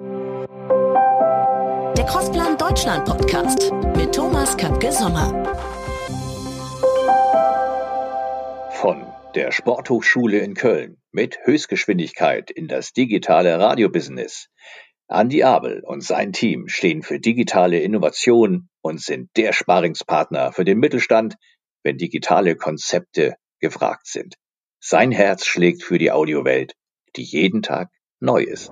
Der Crossplan Deutschland Podcast mit Thomas Köpke Sommer. Von der Sporthochschule in Köln mit Höchstgeschwindigkeit in das digitale Radiobusiness. Andi Abel und sein Team stehen für digitale Innovation und sind der Sparingspartner für den Mittelstand, wenn digitale Konzepte gefragt sind. Sein Herz schlägt für die Audiowelt, die jeden Tag neu ist.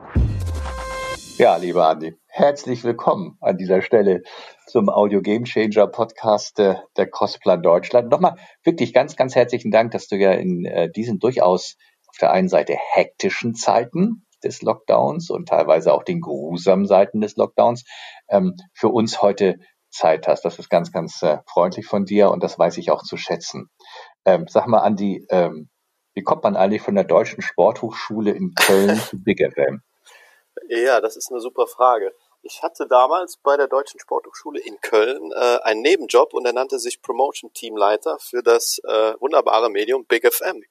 Ja, lieber Andi, herzlich willkommen an dieser Stelle zum Audio Game Changer Podcast äh, der Crossplan Deutschland. Nochmal wirklich ganz, ganz herzlichen Dank, dass du ja in äh, diesen durchaus auf der einen Seite hektischen Zeiten des Lockdowns und teilweise auch den grusamen Seiten des Lockdowns ähm, für uns heute Zeit hast. Das ist ganz, ganz äh, freundlich von dir und das weiß ich auch zu schätzen. Ähm, sag mal, Andi, ähm, wie kommt man eigentlich von der Deutschen Sporthochschule in Köln zu Big FM? Ja, das ist eine super Frage. Ich hatte damals bei der Deutschen Sporthochschule in Köln äh, einen Nebenjob und er nannte sich Promotion Teamleiter für das äh, wunderbare Medium Big FM.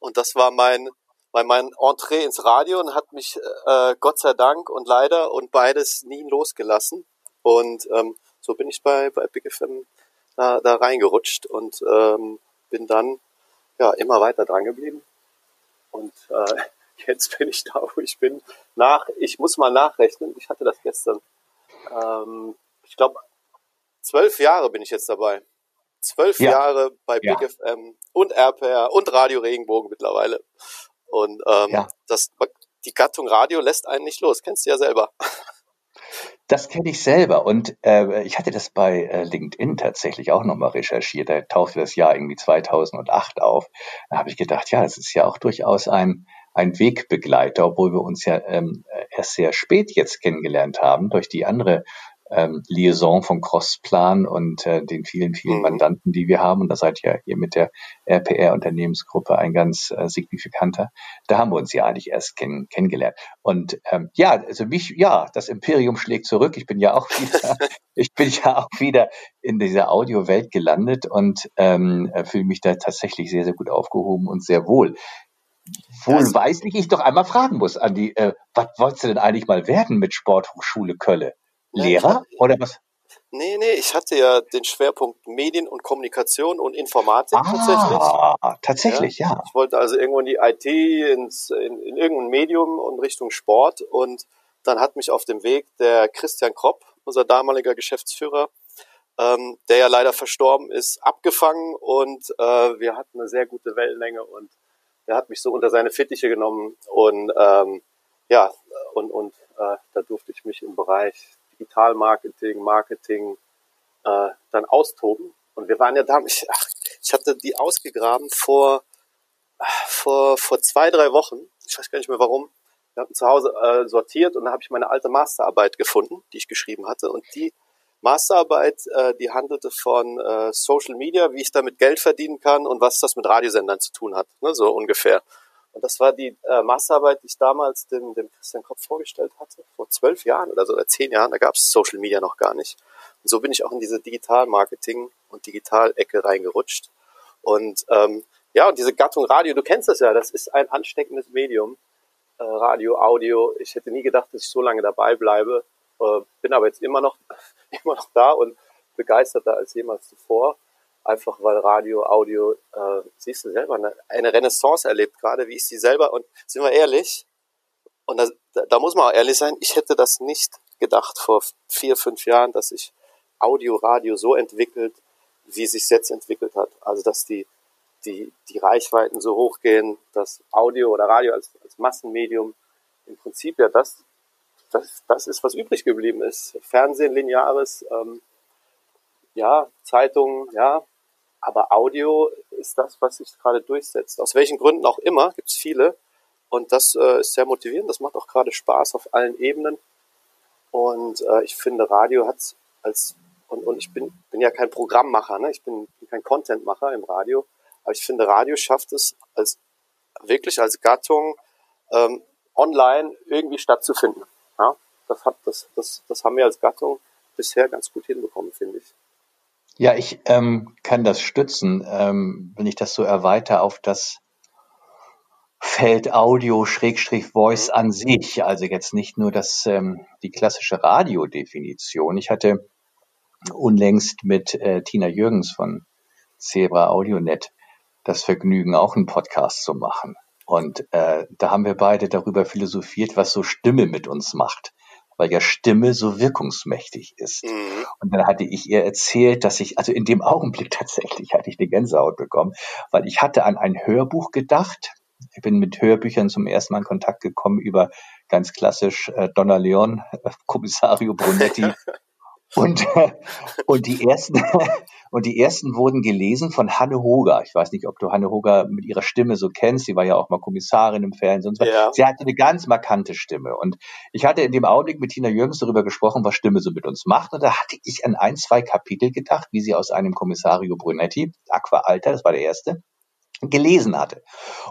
Und das war mein, war mein Entree ins Radio und hat mich äh, Gott sei Dank und leider und beides nie losgelassen. Und ähm, so bin ich bei, bei Big FM da, da reingerutscht und ähm, bin dann ja immer weiter dran geblieben. Und äh, jetzt bin ich da, wo ich bin. Nach, ich muss mal nachrechnen. Ich hatte das gestern. Ähm, ich glaube, zwölf Jahre bin ich jetzt dabei. Zwölf ja. Jahre bei Big ja. FM und RPR und Radio Regenbogen mittlerweile. Und ähm, ja. das, die Gattung Radio lässt einen nicht los. Kennst du ja selber. Das kenne ich selber und äh, ich hatte das bei äh, LinkedIn tatsächlich auch nochmal recherchiert. Da tauchte das Jahr irgendwie 2008 auf. Da habe ich gedacht, ja, das ist ja auch durchaus ein, ein Wegbegleiter, obwohl wir uns ja ähm, erst sehr spät jetzt kennengelernt haben durch die andere ähm, Liaison von Crossplan und äh, den vielen, vielen mhm. Mandanten, die wir haben. Und da seid ihr hier mit der RPR-Unternehmensgruppe ein ganz äh, signifikanter. Da haben wir uns ja eigentlich erst kenn kennengelernt. Und ähm, ja, also mich, ja, das Imperium schlägt zurück. Ich bin ja auch wieder, ich bin ja auch wieder in dieser Audiowelt gelandet und ähm, fühle mich da tatsächlich sehr, sehr gut aufgehoben und sehr wohl. Wohlweislich ich doch einmal fragen muss, Andi, äh, was wolltest du denn eigentlich mal werden mit Sporthochschule Kölle? Lehrer oder was? Nee, nee, ich hatte ja den Schwerpunkt Medien und Kommunikation und Informatik ah, tatsächlich. Tatsächlich, ja. ja. Ich wollte also irgendwo in die IT, ins, in, in irgendein Medium und Richtung Sport. Und dann hat mich auf dem Weg der Christian Kropp, unser damaliger Geschäftsführer, ähm, der ja leider verstorben ist, abgefangen und äh, wir hatten eine sehr gute Wellenlänge und er hat mich so unter seine Fittiche genommen und ähm, ja, und, und äh, da durfte ich mich im Bereich Digitalmarketing, Marketing äh, dann austoben. Und wir waren ja da, ich, ach, ich hatte die ausgegraben vor, vor, vor zwei, drei Wochen. Ich weiß gar nicht mehr warum. Wir hatten zu Hause äh, sortiert und da habe ich meine alte Masterarbeit gefunden, die ich geschrieben hatte. Und die Masterarbeit, äh, die handelte von äh, Social Media, wie ich damit Geld verdienen kann und was das mit Radiosendern zu tun hat, ne, so ungefähr. Und das war die äh, Masterarbeit, die ich damals dem, dem Christian Kopf vorgestellt hatte, vor zwölf Jahren oder so, oder zehn Jahren, da gab es Social Media noch gar nicht. Und so bin ich auch in diese Digital-Marketing- und Digital-Ecke reingerutscht. Und ähm, ja, und diese Gattung Radio, du kennst das ja, das ist ein ansteckendes Medium. Äh, Radio, Audio. Ich hätte nie gedacht, dass ich so lange dabei bleibe. Äh, bin aber jetzt immer noch, immer noch da und begeisterter als jemals zuvor. Einfach weil Radio, Audio, äh, siehst du selber, eine, eine Renaissance erlebt, gerade wie ich sie selber, und sind wir ehrlich, und da, da muss man auch ehrlich sein, ich hätte das nicht gedacht vor vier, fünf Jahren, dass sich Audio, Radio so entwickelt, wie sich jetzt entwickelt hat. Also dass die, die, die Reichweiten so hochgehen, dass Audio oder Radio als, als Massenmedium im Prinzip ja das, das, das ist, was übrig geblieben ist. Fernsehen, Lineares, ähm, ja, Zeitungen, ja, aber Audio ist das, was sich gerade durchsetzt. Aus welchen Gründen auch immer, gibt es viele. Und das äh, ist sehr motivierend. Das macht auch gerade Spaß auf allen Ebenen. Und äh, ich finde, Radio hat als, und, und ich bin, bin ja kein Programmmacher, ne? ich bin, bin kein Contentmacher im Radio, aber ich finde, Radio schafft es als wirklich als Gattung ähm, online irgendwie stattzufinden. Ja? Das, hat, das, das, das haben wir als Gattung bisher ganz gut hinbekommen, finde ich. Ja, ich ähm, kann das stützen, ähm, wenn ich das so erweitere auf das Feld Audio Schrägstrich Voice an sich, also jetzt nicht nur das ähm, die klassische Radiodefinition. Ich hatte unlängst mit äh, Tina Jürgens von Zebra AudioNet das Vergnügen, auch einen Podcast zu machen. Und äh, da haben wir beide darüber philosophiert, was so Stimme mit uns macht, weil ja Stimme so wirkungsmächtig ist. Mhm. Und dann hatte ich ihr erzählt, dass ich, also in dem Augenblick tatsächlich hatte ich eine Gänsehaut bekommen, weil ich hatte an ein Hörbuch gedacht. Ich bin mit Hörbüchern zum ersten Mal in Kontakt gekommen über ganz klassisch äh, Donna Leon, äh, Kommissario Brunetti, Und, und, die ersten, und die ersten wurden gelesen von Hanne Hoger. Ich weiß nicht, ob du Hanne Hoger mit ihrer Stimme so kennst. Sie war ja auch mal Kommissarin im Fernsehen. Und Ja. Sie hatte eine ganz markante Stimme. Und ich hatte in dem Augenblick mit Tina Jürgens darüber gesprochen, was Stimme so mit uns macht. Und da hatte ich an ein, zwei Kapitel gedacht, wie sie aus einem Kommissario Brunetti, Aqua Alta, das war der erste, gelesen hatte.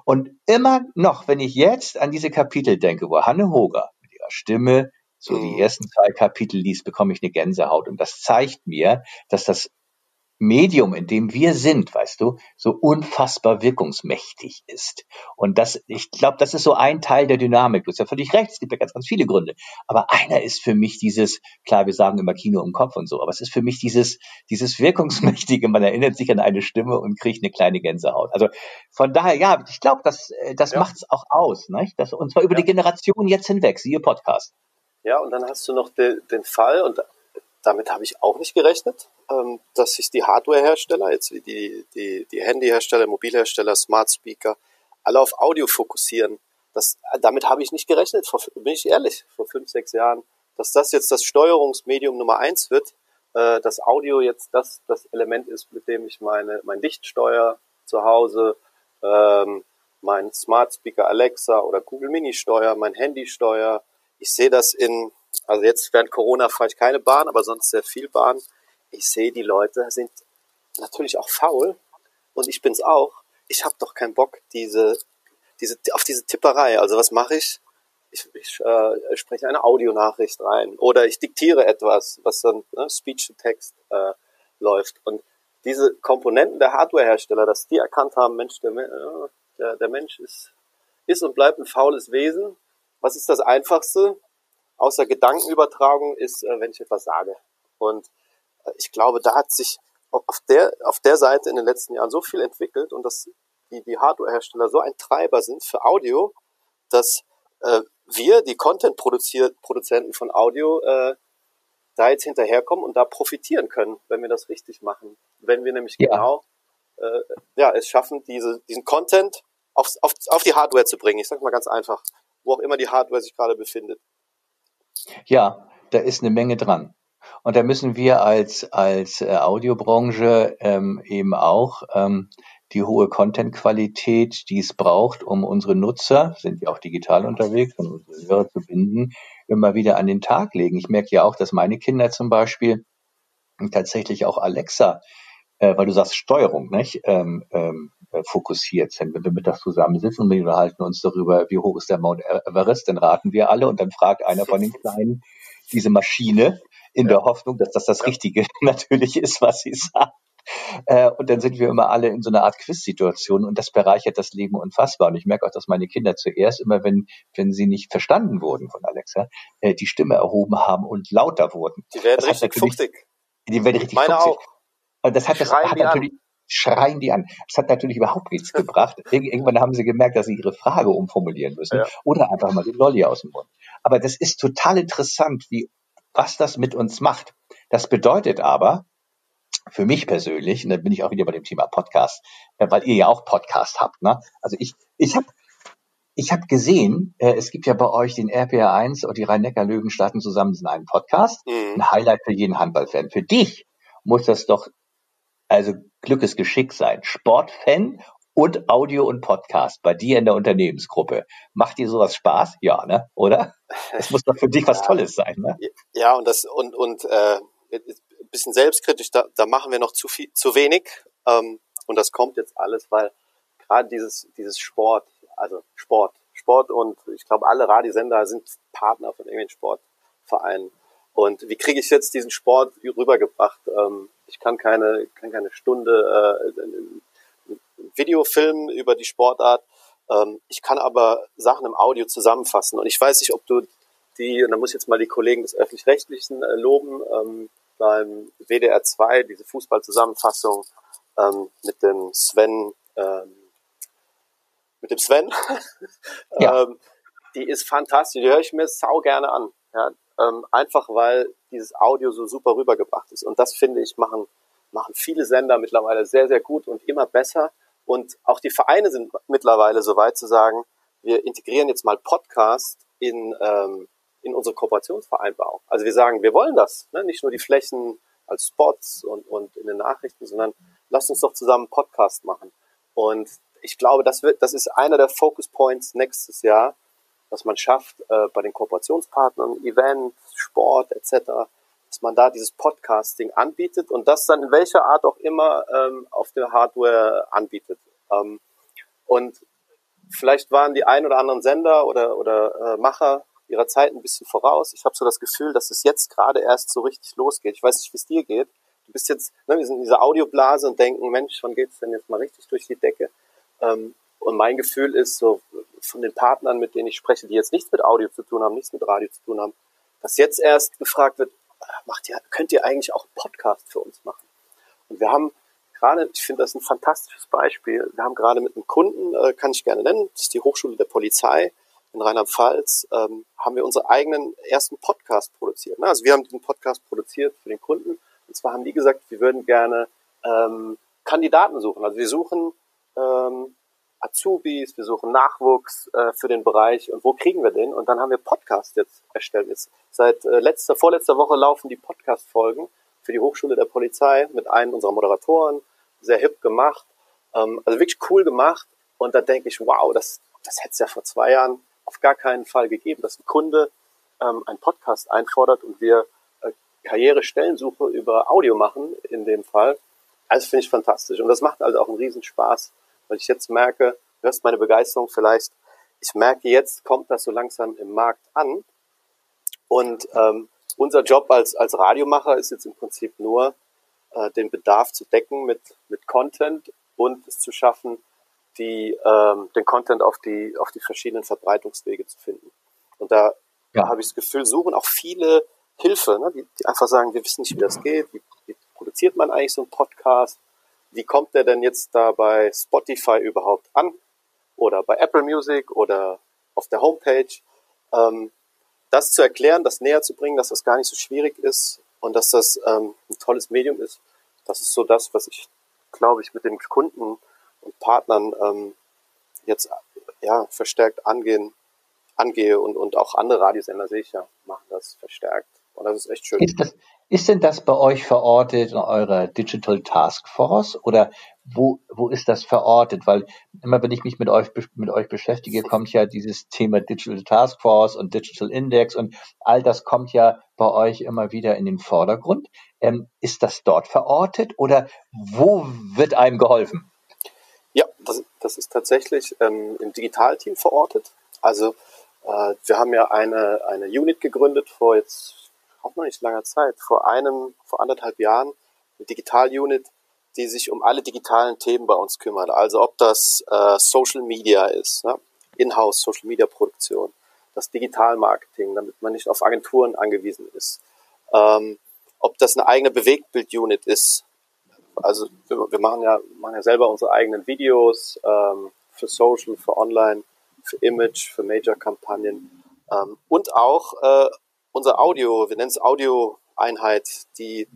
Und immer noch, wenn ich jetzt an diese Kapitel denke, wo Hanne Hoger mit ihrer Stimme so die mhm. ersten zwei Kapitel liest, bekomme ich eine Gänsehaut. Und das zeigt mir, dass das Medium, in dem wir sind, weißt du, so unfassbar wirkungsmächtig ist. Und das, ich glaube, das ist so ein Teil der Dynamik. Du hast ja völlig recht, es gibt ja ganz, ganz viele Gründe. Aber einer ist für mich dieses, klar, wir sagen immer Kino im Kopf und so, aber es ist für mich dieses, dieses Wirkungsmächtige. Man erinnert sich an eine Stimme und kriegt eine kleine Gänsehaut. Also von daher, ja, ich glaube, das, äh, das ja. macht es auch aus, nicht? Das, und zwar über ja. die Generation jetzt hinweg, siehe Podcast. Ja, und dann hast du noch de, den Fall, und damit habe ich auch nicht gerechnet, ähm, dass sich die Hardwarehersteller, jetzt die, die, die Handyhersteller, Mobilhersteller, Smart Speaker, alle auf Audio fokussieren. Das, damit habe ich nicht gerechnet, vor, bin ich ehrlich, vor fünf, sechs Jahren, dass das jetzt das Steuerungsmedium Nummer eins wird, äh, dass Audio jetzt das, das Element ist, mit dem ich meine, mein Licht steuere zu Hause, ähm, mein Smart Speaker Alexa oder Google Mini steuer, mein Handy steuer, ich sehe das in, also jetzt während Corona fahre ich keine Bahn, aber sonst sehr viel Bahn. Ich sehe, die Leute sind natürlich auch faul und ich bin's auch. Ich habe doch keinen Bock, diese, diese, auf diese Tipperei. Also was mache ich? Ich, ich äh, spreche eine Audionachricht rein oder ich diktiere etwas, was dann ne, Speech-to-Text äh, läuft. Und diese Komponenten der Hardwarehersteller, dass die erkannt haben, Mensch, der, äh, der, der Mensch ist, ist und bleibt ein faules Wesen was ist das Einfachste außer Gedankenübertragung ist, äh, wenn ich etwas sage. Und äh, ich glaube, da hat sich auf der, auf der Seite in den letzten Jahren so viel entwickelt und dass die, die Hardwarehersteller so ein Treiber sind für Audio, dass äh, wir, die Content-Produzenten von Audio, äh, da jetzt hinterherkommen und da profitieren können, wenn wir das richtig machen. Wenn wir nämlich ja. genau äh, ja, es schaffen, diese, diesen Content auf, auf, auf die Hardware zu bringen. Ich sage mal ganz einfach wo auch immer die Hardware sich gerade befindet. Ja, da ist eine Menge dran. Und da müssen wir als, als äh, Audiobranche ähm, eben auch ähm, die hohe Content-Qualität, die es braucht, um unsere Nutzer, sind ja auch digital unterwegs, um unsere Hörer zu binden, immer wieder an den Tag legen. Ich merke ja auch, dass meine Kinder zum Beispiel tatsächlich auch Alexa, äh, weil du sagst Steuerung, nicht? Ähm, ähm, äh, fokussiert sind. Wenn wir mittags zusammensitzen und wir unterhalten uns darüber, wie hoch ist der Mount Everest, dann raten wir alle und dann fragt einer von den Kleinen diese Maschine in ja. der Hoffnung, dass das das ja. Richtige natürlich ist, was sie sagt. Äh, und dann sind wir immer alle in so einer Art Quiz-Situation und das bereichert das Leben unfassbar. Und ich merke auch, dass meine Kinder zuerst immer, wenn, wenn sie nicht verstanden wurden von Alexa, äh, die Stimme erhoben haben und lauter wurden. Die werden das richtig fuchsig. Die werden richtig Meine fuchsig. auch. Und das hat, das hat natürlich, an schreien die an. Das hat natürlich überhaupt nichts gebracht. Irgendwann haben sie gemerkt, dass sie ihre Frage umformulieren müssen ja. oder einfach mal den Lolli aus dem Mund. Aber das ist total interessant, wie, was das mit uns macht. Das bedeutet aber, für mich persönlich, und da bin ich auch wieder bei dem Thema Podcast, äh, weil ihr ja auch Podcast habt, ne? Also ich, ich habe ich hab gesehen, äh, es gibt ja bei euch den RPR 1 und die Rhein-Neckar-Löwen starten zusammen in einem Podcast. Mhm. Ein Highlight für jeden Handballfan. Für dich muss das doch also Glückes Geschick sein. Sportfan und Audio und Podcast bei dir in der Unternehmensgruppe. Macht dir sowas Spaß? Ja, ne? Oder? Das muss doch für dich was Tolles sein, ne? Ja, und das und und äh, ein bisschen selbstkritisch, da, da machen wir noch zu viel, zu wenig. Ähm, und das kommt jetzt alles, weil gerade dieses dieses Sport, also Sport, Sport und ich glaube alle Radiosender sind Partner von irgendwelchen Sportvereinen. Und wie kriege ich jetzt diesen Sport rübergebracht? Ähm, ich kann keine, kann keine Stunde äh, Videofilm über die Sportart. Ähm, ich kann aber Sachen im Audio zusammenfassen. Und ich weiß nicht, ob du die, und da muss ich jetzt mal die Kollegen des Öffentlich-Rechtlichen äh, loben, ähm, beim WDR 2, diese Fußballzusammenfassung ähm, mit dem Sven, ähm, mit dem Sven, ja. ähm, die ist fantastisch, die höre ich mir sau gerne an. Ja, ähm, einfach weil dieses Audio so super rübergebracht ist. Und das finde ich machen, machen viele Sender mittlerweile sehr, sehr gut und immer besser. Und auch die Vereine sind mittlerweile so weit zu sagen, wir integrieren jetzt mal Podcast in, ähm, in unsere Kooperationsvereinbarung. Also wir sagen, wir wollen das, ne? nicht nur die Flächen als Spots und, und in den Nachrichten, sondern lasst uns doch zusammen Podcast machen. Und ich glaube, das wird, das ist einer der Focus Points nächstes Jahr, dass man schafft, äh, bei den Kooperationspartnern, Event, Sport etc., dass man da dieses Podcasting anbietet und das dann in welcher Art auch immer ähm, auf der Hardware anbietet. Ähm, und vielleicht waren die ein oder anderen Sender oder, oder äh, Macher ihrer Zeit ein bisschen voraus. Ich habe so das Gefühl, dass es jetzt gerade erst so richtig losgeht. Ich weiß nicht, wie es dir geht. Du bist jetzt, ne, wir sind in dieser Audioblase und denken, Mensch, wann geht's denn jetzt mal richtig durch die Decke? Ähm, und mein Gefühl ist so von den Partnern, mit denen ich spreche, die jetzt nichts mit Audio zu tun haben, nichts mit Radio zu tun haben, dass jetzt erst gefragt wird, macht ihr, könnt ihr eigentlich auch einen Podcast für uns machen? Und wir haben gerade, ich finde das ein fantastisches Beispiel, wir haben gerade mit einem Kunden, äh, kann ich gerne nennen, das ist die Hochschule der Polizei in Rheinland-Pfalz, ähm, haben wir unseren eigenen ersten Podcast produziert. Ne? Also wir haben diesen Podcast produziert für den Kunden. Und zwar haben die gesagt, wir würden gerne ähm, Kandidaten suchen. Also wir suchen ähm, Azubis, wir suchen Nachwuchs äh, für den Bereich und wo kriegen wir den? Und dann haben wir Podcast jetzt erstellt. Jetzt seit äh, letzter, vorletzter Woche laufen die Podcast-Folgen für die Hochschule der Polizei mit einem unserer Moderatoren, sehr hip gemacht, ähm, also wirklich cool gemacht. Und da denke ich, wow, das, das hätte es ja vor zwei Jahren auf gar keinen Fall gegeben, dass ein Kunde ähm, einen Podcast einfordert und wir äh, Karrierestellensuche über Audio machen in dem Fall. Also finde ich fantastisch. Und das macht also auch einen Riesenspaß, weil ich jetzt merke, du hörst meine Begeisterung vielleicht, ich merke jetzt, kommt das so langsam im Markt an. Und ähm, unser Job als, als Radiomacher ist jetzt im Prinzip nur, äh, den Bedarf zu decken mit, mit Content und es zu schaffen, die, ähm, den Content auf die, auf die verschiedenen Verbreitungswege zu finden. Und da, ja. da habe ich das Gefühl, suchen auch viele Hilfe, ne? die, die einfach sagen, wir wissen nicht, wie das geht, wie, wie produziert man eigentlich so einen Podcast, wie kommt der denn jetzt da bei Spotify überhaupt an oder bei Apple Music oder auf der Homepage. Ähm, das zu erklären, das näher zu bringen, dass das gar nicht so schwierig ist und dass das ähm, ein tolles Medium ist, das ist so das, was ich, glaube ich, mit den Kunden und Partnern ähm, jetzt ja verstärkt angehen, angehe und, und auch andere Radiosender sehe ich ja, machen das verstärkt. Und das ist echt schön. Ist das, ist denn das bei euch verortet in eurer Digital Task Force oder wo, wo ist das verortet? Weil immer wenn ich mich mit euch, mit euch beschäftige, kommt ja dieses Thema Digital Task Force und Digital Index und all das kommt ja bei euch immer wieder in den Vordergrund. Ähm, ist das dort verortet oder wo wird einem geholfen? Ja, das, das ist tatsächlich ähm, im Digitalteam verortet. Also äh, wir haben ja eine, eine Unit gegründet vor jetzt auch noch nicht langer Zeit, vor einem, vor anderthalb Jahren, eine Digital-Unit, die sich um alle digitalen Themen bei uns kümmert. Also ob das äh, Social Media ist, ne? Inhouse Social Media Produktion, das Digital-Marketing, damit man nicht auf Agenturen angewiesen ist. Ähm, ob das eine eigene Bewegtbild-Unit ist, also wir, wir, machen ja machen ja selber unsere eigenen Videos ähm, für Social, für Online, für Image, für Major-Kampagnen ähm, und auch äh, unser Audio, wir nennen es Audio-Einheit, die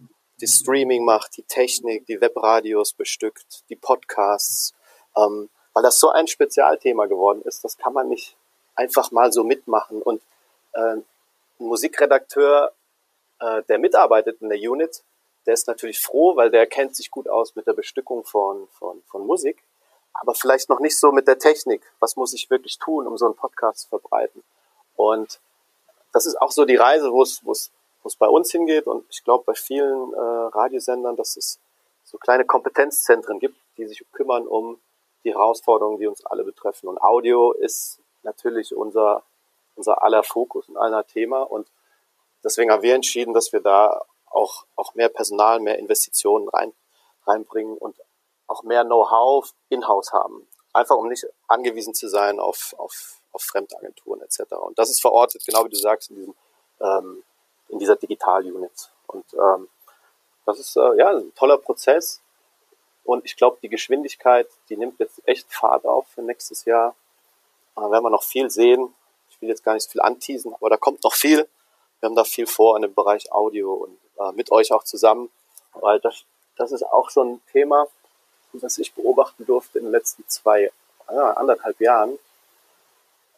die Streaming macht, die Technik, die Webradios bestückt, die Podcasts, ähm, weil das so ein Spezialthema geworden ist, das kann man nicht einfach mal so mitmachen. Und äh, ein Musikredakteur, äh, der mitarbeitet in der Unit, der ist natürlich froh, weil der kennt sich gut aus mit der Bestückung von, von, von Musik, aber vielleicht noch nicht so mit der Technik. Was muss ich wirklich tun, um so einen Podcast zu verbreiten? Und das ist auch so die Reise, wo es, bei uns hingeht und ich glaube bei vielen äh, Radiosendern, dass es so kleine Kompetenzzentren gibt, die sich kümmern um die Herausforderungen, die uns alle betreffen. Und Audio ist natürlich unser, unser aller Fokus und aller Thema und deswegen haben wir entschieden, dass wir da auch, auch mehr Personal, mehr Investitionen rein, reinbringen und auch mehr Know-how in-house haben. einfach um nicht angewiesen zu sein auf, auf, auf Fremdagenturen etc. Und das ist verortet, genau wie du sagst, in, diesem, ähm, in dieser Digital-Unit. Und ähm, das ist äh, ja ein toller Prozess. Und ich glaube, die Geschwindigkeit, die nimmt jetzt echt Fahrt auf für nächstes Jahr. Da werden wir noch viel sehen. Ich will jetzt gar nicht so viel anteasen, aber da kommt noch viel. Wir haben da viel vor in dem Bereich Audio und äh, mit euch auch zusammen, weil das, das ist auch so ein Thema, das ich beobachten durfte in den letzten zwei, ja, anderthalb Jahren.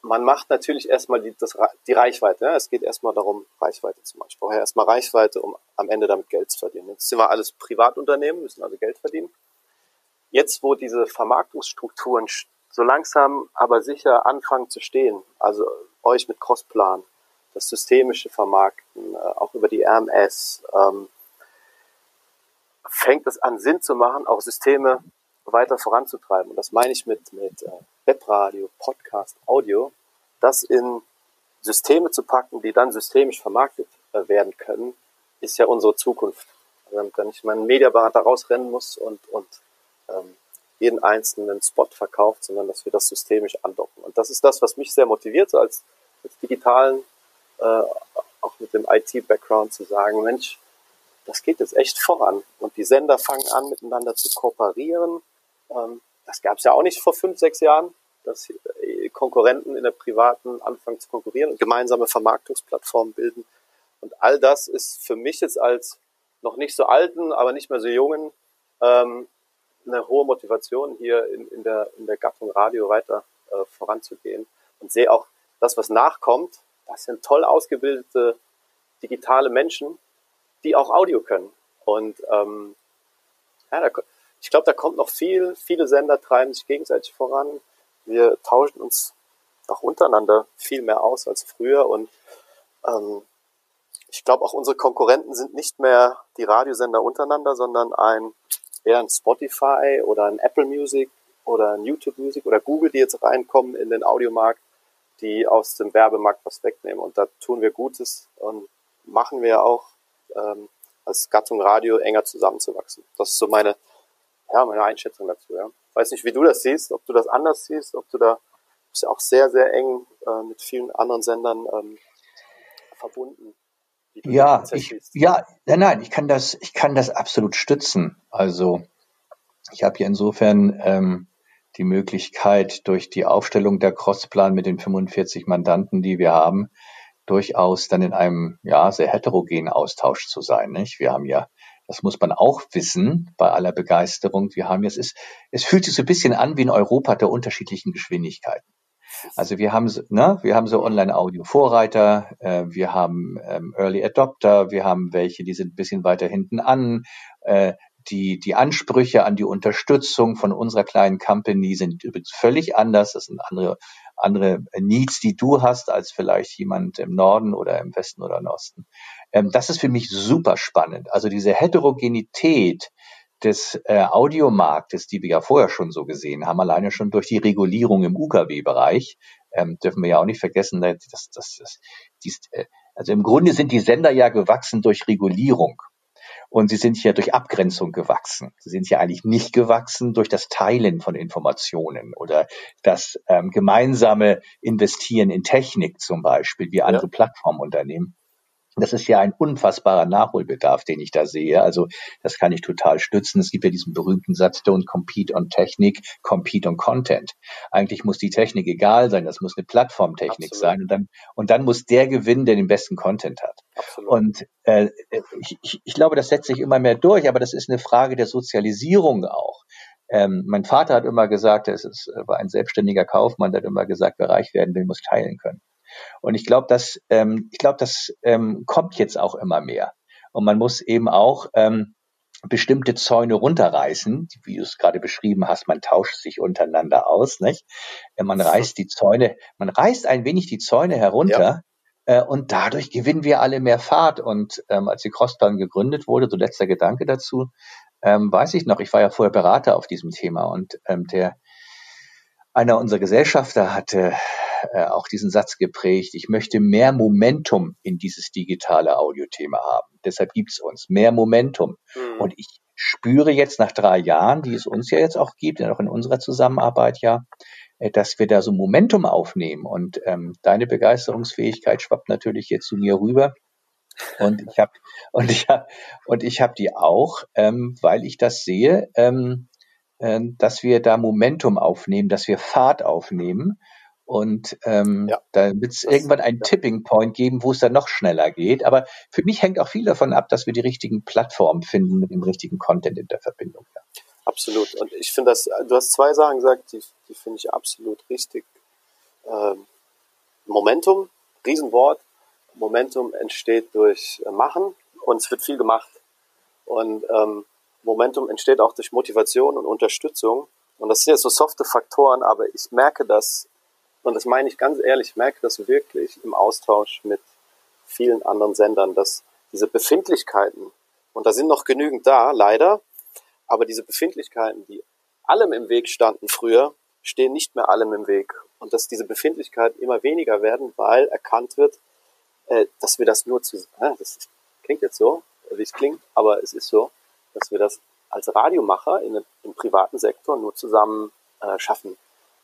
Man macht natürlich erstmal die, das, die Reichweite. Ja? Es geht erstmal darum, Reichweite zu machen. Ich brauche erstmal Reichweite, um am Ende damit Geld zu verdienen. Jetzt sind wir alles Privatunternehmen, müssen also Geld verdienen. Jetzt, wo diese Vermarktungsstrukturen so langsam aber sicher anfangen zu stehen, also euch mit Crossplan, das systemische Vermarkten, äh, auch über die RMS, ähm, fängt es an Sinn zu machen, auch Systeme weiter voranzutreiben. Und das meine ich mit, mit äh, Webradio, Podcast, Audio, das in Systeme zu packen, die dann systemisch vermarktet äh, werden können, ist ja unsere Zukunft. Also damit dann nicht mein Mediaberater rausrennen muss und, und ähm, jeden einzelnen Spot verkauft, sondern dass wir das systemisch andocken. Und das ist das, was mich sehr motiviert, so als, als digitalen, äh, auch mit dem IT-Background zu sagen, Mensch, das geht jetzt echt voran. Und die Sender fangen an, miteinander zu kooperieren. Ähm, das gab es ja auch nicht vor fünf, sechs Jahren, dass Konkurrenten in der privaten anfangen zu konkurrieren und gemeinsame Vermarktungsplattformen bilden. Und all das ist für mich jetzt als noch nicht so alten, aber nicht mehr so jungen ähm, eine hohe Motivation, hier in, in, der, in der Gattung Radio weiter äh, voranzugehen. Und sehe auch das, was nachkommt, das sind toll ausgebildete digitale Menschen, die auch Audio können. Und ähm, ja, da, ich glaube, da kommt noch viel. Viele Sender treiben sich gegenseitig voran. Wir tauschen uns auch untereinander viel mehr aus als früher. Und ähm, ich glaube, auch unsere Konkurrenten sind nicht mehr die Radiosender untereinander, sondern ein eher ein Spotify oder ein Apple Music oder ein YouTube Music oder Google, die jetzt reinkommen in den Audiomarkt, die aus dem Werbemarkt was wegnehmen. Und da tun wir Gutes und machen wir auch ähm, als Gattung Radio enger zusammenzuwachsen. Das ist so meine, ja, meine Einschätzung dazu. Ja. Weiß nicht, wie du das siehst, ob du das anders siehst, ob du da bist ja auch sehr, sehr eng äh, mit vielen anderen Sendern ähm, verbunden. Ja, ich, ja, nein, nein, ich kann das, ich kann das absolut stützen. Also ich habe hier insofern ähm, die Möglichkeit, durch die Aufstellung der Crossplan mit den 45 Mandanten, die wir haben, durchaus dann in einem ja sehr heterogenen Austausch zu sein. Nicht? Wir haben ja, das muss man auch wissen bei aller Begeisterung. Wir haben jetzt, es, es fühlt sich so ein bisschen an wie in Europa der unterschiedlichen Geschwindigkeiten. Also wir haben, ne, wir haben so Online-Audio-Vorreiter, äh, wir haben ähm, Early Adopter, wir haben welche, die sind ein bisschen weiter hinten an. Äh, die, die Ansprüche an die Unterstützung von unserer kleinen Company sind übrigens völlig anders. Das sind andere, andere Needs, die du hast, als vielleicht jemand im Norden oder im Westen oder im Osten. Ähm, das ist für mich super spannend. Also diese Heterogenität des äh, Audiomarktes, die wir ja vorher schon so gesehen haben, alleine schon durch die Regulierung im UKW-Bereich, ähm, dürfen wir ja auch nicht vergessen, dass, dass, dass dies, äh, also im Grunde sind die Sender ja gewachsen durch Regulierung. Und sie sind ja durch Abgrenzung gewachsen. Sie sind ja eigentlich nicht gewachsen durch das Teilen von Informationen oder das ähm, gemeinsame Investieren in Technik zum Beispiel, wie andere ja. Plattformunternehmen. Das ist ja ein unfassbarer Nachholbedarf, den ich da sehe. Also das kann ich total stützen. Es gibt ja diesen berühmten Satz, don't compete on Technik, compete on Content. Eigentlich muss die Technik egal sein, das muss eine Plattformtechnik Absolut. sein und dann, und dann muss der gewinnen, der den besten Content hat. Absolut. Und äh, ich, ich glaube, das setzt sich immer mehr durch, aber das ist eine Frage der Sozialisierung auch. Ähm, mein Vater hat immer gesagt, er ist, war ein selbstständiger Kaufmann, der hat immer gesagt, wer reich werden will, muss teilen können. Und ich glaube, das, ähm, ich glaube, das ähm, kommt jetzt auch immer mehr. Und man muss eben auch ähm, bestimmte Zäune runterreißen, wie du es gerade beschrieben hast, man tauscht sich untereinander aus, nicht? Äh, man reißt die Zäune, man reißt ein wenig die Zäune herunter, ja. äh, und dadurch gewinnen wir alle mehr Fahrt. Und ähm, als die Crossplan gegründet wurde, so letzter Gedanke dazu, ähm, weiß ich noch, ich war ja vorher Berater auf diesem Thema und ähm, der einer unserer Gesellschafter hatte äh, auch diesen Satz geprägt, ich möchte mehr Momentum in dieses digitale Audiothema haben. Deshalb gibt's uns mehr Momentum. Mhm. Und ich spüre jetzt nach drei Jahren, die es uns ja jetzt auch gibt, auch in unserer Zusammenarbeit ja, äh, dass wir da so Momentum aufnehmen. Und ähm, deine Begeisterungsfähigkeit schwappt natürlich jetzt zu mir rüber. Und ich habe und ich habe und ich habe die auch, ähm, weil ich das sehe, ähm, äh, dass wir da Momentum aufnehmen, dass wir Fahrt aufnehmen und ähm, ja, da wird es irgendwann einen. Tipping Point geben, wo es dann noch schneller geht. Aber für mich hängt auch viel davon ab, dass wir die richtigen Plattformen finden mit dem richtigen Content in der Verbindung. Ja. Absolut. Und ich finde das, du hast zwei Sachen gesagt, die, die finde ich absolut richtig. Ähm, Momentum, Riesenwort. Momentum entsteht durch Machen und es wird viel gemacht. Und ähm, Momentum entsteht auch durch Motivation und Unterstützung. Und das sind jetzt so softe Faktoren, aber ich merke das und das meine ich ganz ehrlich, ich merke das wirklich im Austausch mit vielen anderen Sendern, dass diese Befindlichkeiten, und da sind noch genügend da, leider, aber diese Befindlichkeiten, die allem im Weg standen früher, stehen nicht mehr allem im Weg. Und dass diese Befindlichkeiten immer weniger werden, weil erkannt wird, äh, dass wir das nur zu, das klingt jetzt so, wie es klingt, aber es ist so, dass wir das als Radiomacher in, im privaten Sektor nur zusammen äh, schaffen.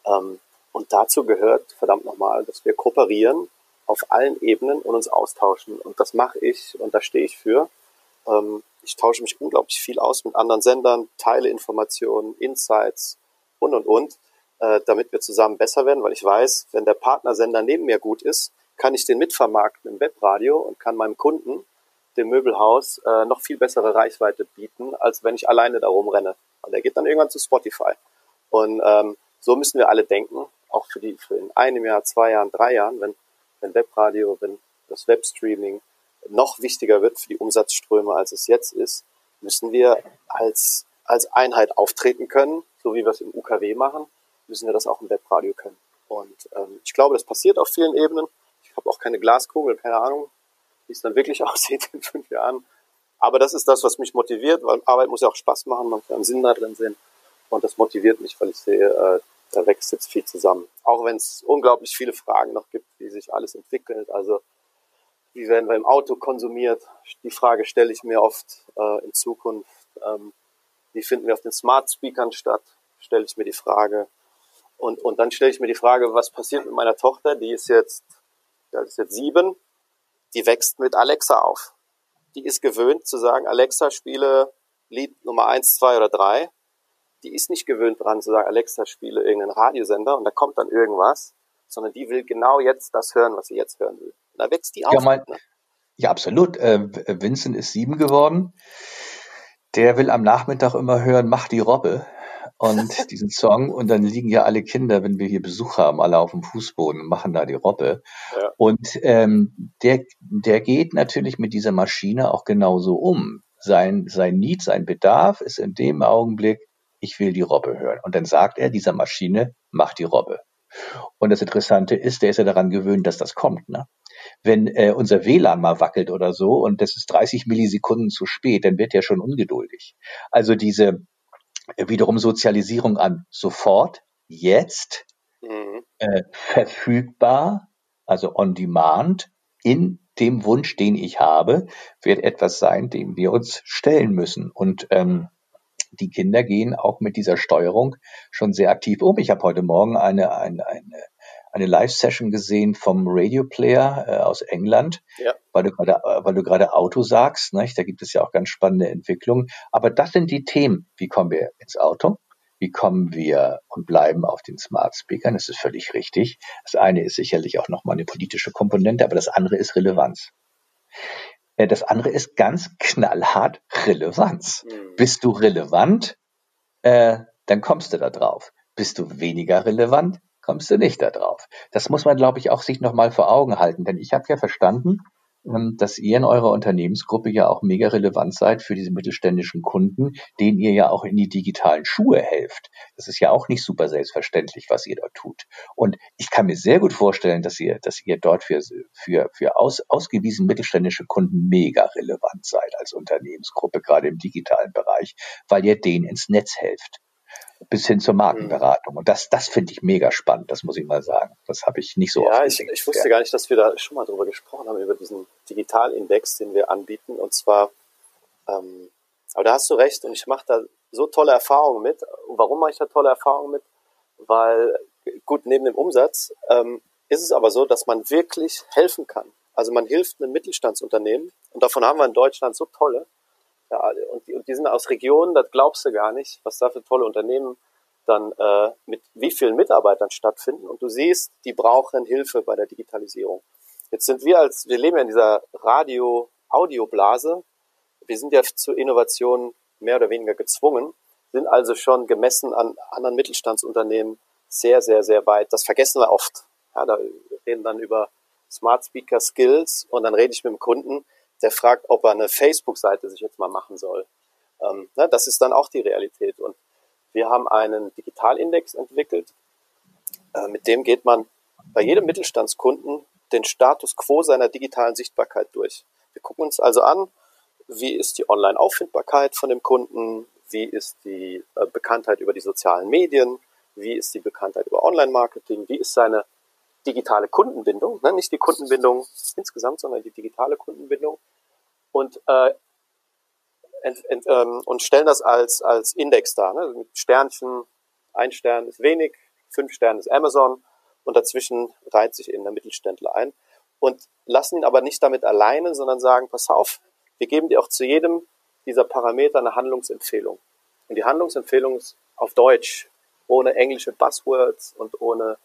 Ähm, und dazu gehört, verdammt nochmal, dass wir kooperieren auf allen Ebenen und uns austauschen. Und das mache ich und da stehe ich für. Ähm, ich tausche mich unglaublich viel aus mit anderen Sendern, teile Informationen, Insights und, und, und, äh, damit wir zusammen besser werden, weil ich weiß, wenn der Partnersender neben mir gut ist, kann ich den mitvermarkten im Webradio und kann meinem Kunden, dem Möbelhaus, äh, noch viel bessere Reichweite bieten, als wenn ich alleine da rumrenne. Und der geht dann irgendwann zu Spotify. Und ähm, so müssen wir alle denken auch für die, für in einem Jahr, zwei Jahren, drei Jahren, wenn, wenn Webradio, wenn das Webstreaming noch wichtiger wird für die Umsatzströme, als es jetzt ist, müssen wir als, als Einheit auftreten können, so wie wir es im UKW machen, müssen wir das auch im Webradio können. Und ähm, ich glaube, das passiert auf vielen Ebenen. Ich habe auch keine Glaskugel, keine Ahnung, wie es dann wirklich aussieht in fünf Jahren. Aber das ist das, was mich motiviert, weil Arbeit muss ja auch Spaß machen, man muss einen Sinn da drin sehen. Und das motiviert mich, weil ich sehe, äh, da wächst jetzt viel zusammen. Auch wenn es unglaublich viele Fragen noch gibt, wie sich alles entwickelt. Also wie werden wir im Auto konsumiert? Die Frage stelle ich mir oft äh, in Zukunft. Ähm, wie finden wir auf den Smart Speakern statt? Stelle ich mir die Frage. Und, und dann stelle ich mir die Frage, was passiert mit meiner Tochter? Die ist jetzt, die ist jetzt sieben. Die wächst mit Alexa auf. Die ist gewöhnt zu sagen, Alexa spiele Lied Nummer eins, zwei oder drei die ist nicht gewöhnt dran zu sagen, Alexa, spiele irgendeinen Radiosender und da kommt dann irgendwas, sondern die will genau jetzt das hören, was sie jetzt hören will. Und da wächst die auf. Ja, mein, ne? ja absolut. Äh, Vincent ist sieben geworden. Der will am Nachmittag immer hören, mach die Robbe und diesen Song und dann liegen ja alle Kinder, wenn wir hier Besuch haben, alle auf dem Fußboden und machen da die Robbe. Ja. Und ähm, der, der geht natürlich mit dieser Maschine auch genauso um. Sein, sein Need, sein Bedarf ist in dem Augenblick, ich will die Robbe hören. Und dann sagt er dieser Maschine, mach die Robbe. Und das Interessante ist, der ist ja daran gewöhnt, dass das kommt. Ne? Wenn äh, unser WLAN mal wackelt oder so und das ist 30 Millisekunden zu spät, dann wird er schon ungeduldig. Also diese äh, wiederum Sozialisierung an sofort, jetzt, mhm. äh, verfügbar, also on demand, in dem Wunsch, den ich habe, wird etwas sein, dem wir uns stellen müssen. Und ähm, die Kinder gehen auch mit dieser Steuerung schon sehr aktiv um. Ich habe heute Morgen eine, eine, eine, eine Live-Session gesehen vom Radio Player äh, aus England, ja. weil du gerade, weil du gerade Auto sagst. Nicht? Da gibt es ja auch ganz spannende Entwicklungen. Aber das sind die Themen. Wie kommen wir ins Auto? Wie kommen wir und bleiben auf den Smart Speakern? Das ist völlig richtig. Das eine ist sicherlich auch nochmal eine politische Komponente, aber das andere ist Relevanz. Äh, das andere ist ganz knallhart Relevanz. Mhm. Bist du relevant, äh, dann kommst du da drauf. Bist du weniger relevant, kommst du nicht da drauf. Das muss man, glaube ich, auch sich nochmal vor Augen halten. Denn ich habe ja verstanden, dass ihr in eurer Unternehmensgruppe ja auch mega relevant seid für diese mittelständischen Kunden, denen ihr ja auch in die digitalen Schuhe helft. Das ist ja auch nicht super selbstverständlich, was ihr dort tut. Und ich kann mir sehr gut vorstellen, dass ihr, dass ihr dort für, für, für aus, ausgewiesen mittelständische Kunden mega relevant seid als Unternehmensgruppe, gerade im digitalen Bereich, weil ihr denen ins Netz helft bis hin zur Markenberatung. Und das, das finde ich mega spannend, das muss ich mal sagen. Das habe ich nicht so ja, oft. Ja, ich, ich wusste gar nicht, dass wir da schon mal drüber gesprochen haben, über diesen Digitalindex, den wir anbieten. Und zwar ähm, Aber da hast du recht und ich mache da so tolle Erfahrungen mit. Warum mache ich da tolle Erfahrungen mit? Weil, gut, neben dem Umsatz ähm, ist es aber so, dass man wirklich helfen kann. Also man hilft einem Mittelstandsunternehmen und davon haben wir in Deutschland so tolle. Ja, und, die, und die sind aus Regionen, das glaubst du gar nicht, was da für tolle Unternehmen dann äh, mit wie vielen Mitarbeitern stattfinden. Und du siehst, die brauchen Hilfe bei der Digitalisierung. Jetzt sind wir als, wir leben ja in dieser Radio-Audio-Blase. Wir sind ja zu Innovationen mehr oder weniger gezwungen, sind also schon gemessen an anderen Mittelstandsunternehmen sehr, sehr, sehr weit. Das vergessen wir oft. Ja, da reden dann über Smart Speaker Skills und dann rede ich mit dem Kunden, der fragt, ob er eine Facebook-Seite sich jetzt mal machen soll. Ähm, ne, das ist dann auch die Realität. Und wir haben einen Digitalindex entwickelt, äh, mit dem geht man bei jedem Mittelstandskunden den Status quo seiner digitalen Sichtbarkeit durch. Wir gucken uns also an, wie ist die Online-Auffindbarkeit von dem Kunden, wie ist die äh, Bekanntheit über die sozialen Medien, wie ist die Bekanntheit über Online-Marketing, wie ist seine digitale Kundenbindung, ne? nicht die Kundenbindung insgesamt, sondern die digitale Kundenbindung und, äh, ent, ent, ähm, und stellen das als, als Index dar. Ne? Mit Sternchen, ein Stern ist wenig, fünf Sterne ist Amazon und dazwischen reiht sich eben der Mittelständler ein und lassen ihn aber nicht damit alleine, sondern sagen, pass auf, wir geben dir auch zu jedem dieser Parameter eine Handlungsempfehlung. Und die Handlungsempfehlung ist auf Deutsch, ohne englische Buzzwords und ohne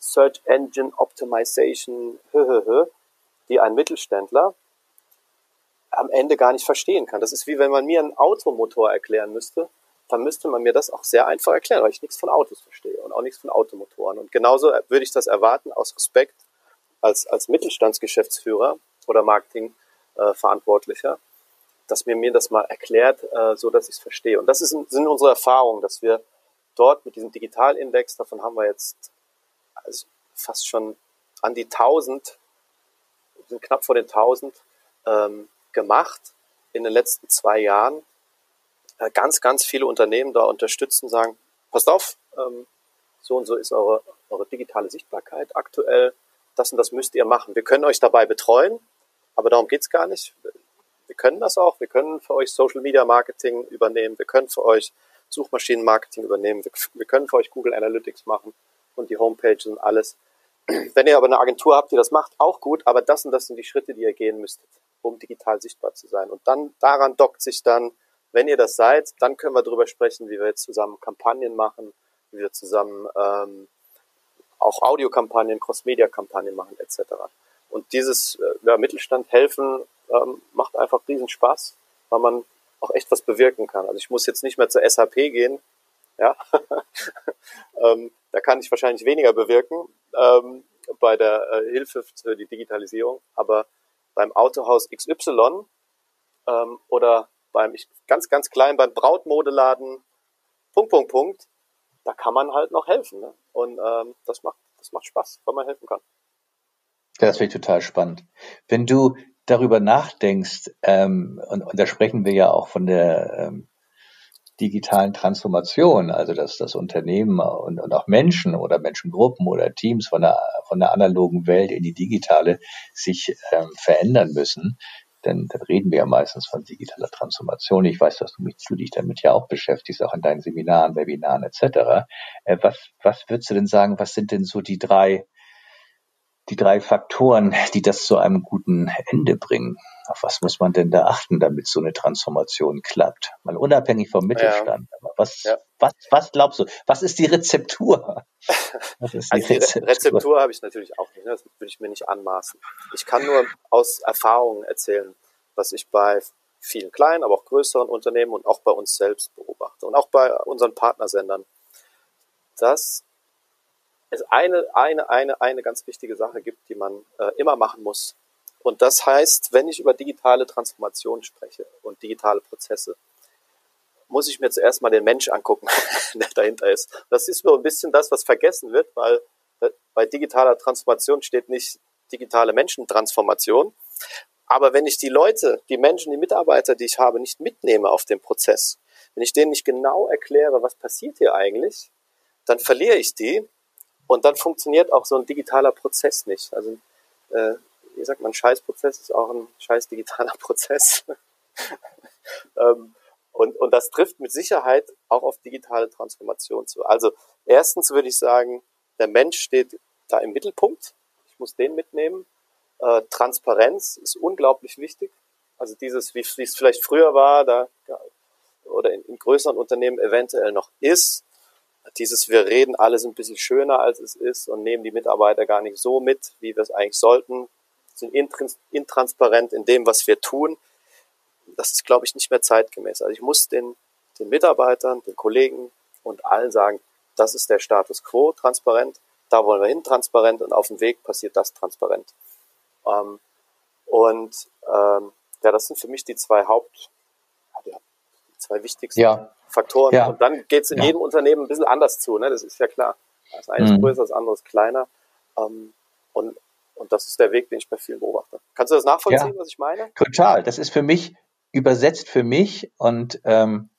Search Engine Optimization, die ein Mittelständler am Ende gar nicht verstehen kann. Das ist wie wenn man mir einen Automotor erklären müsste, dann müsste man mir das auch sehr einfach erklären, weil ich nichts von Autos verstehe und auch nichts von Automotoren. Und genauso würde ich das erwarten aus Respekt als, als Mittelstandsgeschäftsführer oder Marketingverantwortlicher, äh, dass mir mir das mal erklärt, äh, so dass ich es verstehe. Und das ist, sind unsere Erfahrungen, dass wir dort mit diesem Digitalindex, davon haben wir jetzt also fast schon an die 1000, sind knapp vor den 1000 ähm, gemacht in den letzten zwei Jahren. Äh, ganz, ganz viele Unternehmen da unterstützen, sagen, passt auf, ähm, so und so ist eure, eure digitale Sichtbarkeit aktuell, das und das müsst ihr machen. Wir können euch dabei betreuen, aber darum geht's gar nicht. Wir können das auch, wir können für euch Social Media Marketing übernehmen, wir können für euch Suchmaschinenmarketing übernehmen, wir, wir können für euch Google Analytics machen und die Homepage und alles. Wenn ihr aber eine Agentur habt, die das macht, auch gut, aber das und das sind die Schritte, die ihr gehen müsstet, um digital sichtbar zu sein. Und dann daran dockt sich dann, wenn ihr das seid, dann können wir darüber sprechen, wie wir jetzt zusammen Kampagnen machen, wie wir zusammen ähm, auch Audiokampagnen, Cross-Media-Kampagnen machen, etc. Und dieses äh, ja, Mittelstand helfen ähm, macht einfach riesen Spaß, weil man auch echt was bewirken kann. Also ich muss jetzt nicht mehr zur SAP gehen, ja, ähm, da kann ich wahrscheinlich weniger bewirken ähm, bei der äh, Hilfe für die Digitalisierung, aber beim Autohaus XY ähm, oder beim ich, ganz, ganz klein beim Brautmodeladen, Punkt, Punkt, Punkt, da kann man halt noch helfen. Ne? Und ähm, das macht, das macht Spaß, weil man helfen kann. Das finde ich total spannend. Wenn du darüber nachdenkst, ähm, und, und da sprechen wir ja auch von der ähm, digitalen Transformation, also dass das Unternehmen und, und auch Menschen oder Menschengruppen oder Teams von der, von der analogen Welt in die digitale sich ähm, verändern müssen, denn dann reden wir ja meistens von digitaler Transformation. Ich weiß, dass du, mich, du dich damit ja auch beschäftigst, auch in deinen Seminaren, Webinaren etc. Äh, was, was würdest du denn sagen, was sind denn so die drei die drei Faktoren, die das zu einem guten Ende bringen. Auf was muss man denn da achten, damit so eine Transformation klappt? Mal unabhängig vom Mittelstand. Ja. Was, ja. was, was glaubst du? Was ist die Rezeptur? Was ist die also Rezeptur? Rezeptur habe ich natürlich auch nicht. Ne? Das würde ich mir nicht anmaßen. Ich kann nur aus Erfahrungen erzählen, was ich bei vielen kleinen, aber auch größeren Unternehmen und auch bei uns selbst beobachte und auch bei unseren Partnersendern, dass es eine, eine, eine, eine ganz wichtige Sache gibt, die man äh, immer machen muss. Und das heißt, wenn ich über digitale Transformation spreche und digitale Prozesse, muss ich mir zuerst mal den Mensch angucken, der dahinter ist. Das ist nur ein bisschen das, was vergessen wird, weil äh, bei digitaler Transformation steht nicht digitale Menschentransformation. Aber wenn ich die Leute, die Menschen, die Mitarbeiter, die ich habe, nicht mitnehme auf den Prozess, wenn ich denen nicht genau erkläre, was passiert hier eigentlich, dann verliere ich die und dann funktioniert auch so ein digitaler Prozess nicht. Also, äh, wie sagt man, Scheißprozess ist auch ein scheiß digitaler Prozess. ähm, Und, und das trifft mit Sicherheit auch auf digitale Transformation zu. Also erstens würde ich sagen, der Mensch steht da im Mittelpunkt. Ich muss den mitnehmen. Äh, Transparenz ist unglaublich wichtig. Also dieses, wie, es vielleicht früher war, da oder in, in größeren Unternehmen eventuell noch ist, dieses wir reden alles ein bisschen schöner als es ist und nehmen die Mitarbeiter gar nicht so mit, wie wir es eigentlich sollten, sind intransparent in dem, was wir tun. Das ist, glaube ich, nicht mehr zeitgemäß. Also ich muss den, den Mitarbeitern, den Kollegen und allen sagen, das ist der Status quo transparent, da wollen wir hin transparent und auf dem Weg passiert das transparent. Ähm, und ähm, ja, das sind für mich die zwei Haupt, zwei wichtigsten ja. Faktoren. Ja. Und dann geht es in ja. jedem Unternehmen ein bisschen anders zu, ne? das ist ja klar. Das eine ist mhm. größer, das andere ist kleiner. Ähm, und, und das ist der Weg, den ich bei vielen beobachte. Kannst du das nachvollziehen, was ich meine? Total. Das ist für mich, übersetzt für mich und ähm,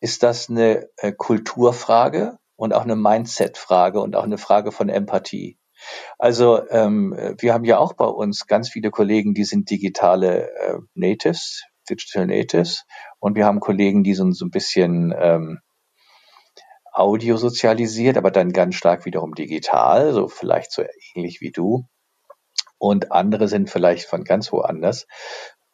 ist das eine äh, Kulturfrage und auch eine Mindset-Frage und auch eine Frage von Empathie. Also ähm, wir haben ja auch bei uns ganz viele Kollegen, die sind digitale äh, Natives, Digital Natives, und wir haben Kollegen, die sind so ein bisschen ähm, Audio sozialisiert, aber dann ganz stark wiederum digital, so vielleicht so ähnlich wie du. Und andere sind vielleicht von ganz woanders.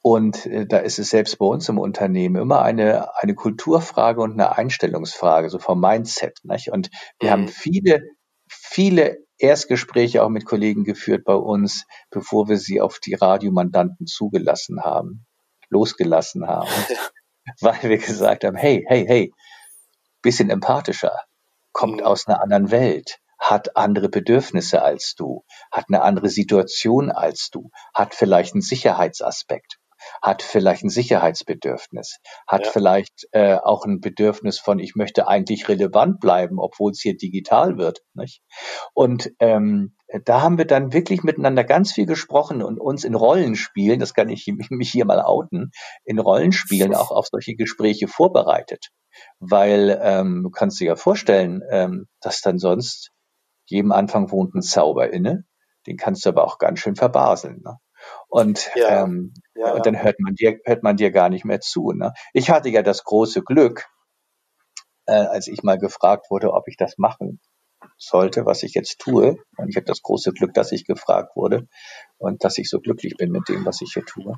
Und äh, da ist es selbst bei uns im Unternehmen immer eine, eine Kulturfrage und eine Einstellungsfrage, so vom Mindset. Nicht? Und wir mhm. haben viele, viele Erstgespräche auch mit Kollegen geführt bei uns, bevor wir sie auf die Radiomandanten zugelassen haben, losgelassen haben, weil wir gesagt haben, hey, hey, hey, bisschen empathischer, kommt mhm. aus einer anderen Welt, hat andere Bedürfnisse als du, hat eine andere Situation als du, hat vielleicht einen Sicherheitsaspekt hat vielleicht ein Sicherheitsbedürfnis, hat ja. vielleicht äh, auch ein Bedürfnis von, ich möchte eigentlich relevant bleiben, obwohl es hier digital wird. Nicht? Und ähm, da haben wir dann wirklich miteinander ganz viel gesprochen und uns in Rollenspielen, das kann ich mich hier mal outen, in Rollenspielen auch auf solche Gespräche vorbereitet. Weil ähm, du kannst dir ja vorstellen, ähm, dass dann sonst jedem Anfang wohnt ein Zauber inne, den kannst du aber auch ganz schön verbaseln. Ne? Und, ja, ähm, ja, und dann hört man dir, hört man dir gar nicht mehr zu. Ne? Ich hatte ja das große Glück, äh, als ich mal gefragt wurde, ob ich das machen sollte, was ich jetzt tue. Und ich habe das große Glück, dass ich gefragt wurde und dass ich so glücklich bin mit dem, was ich hier tue.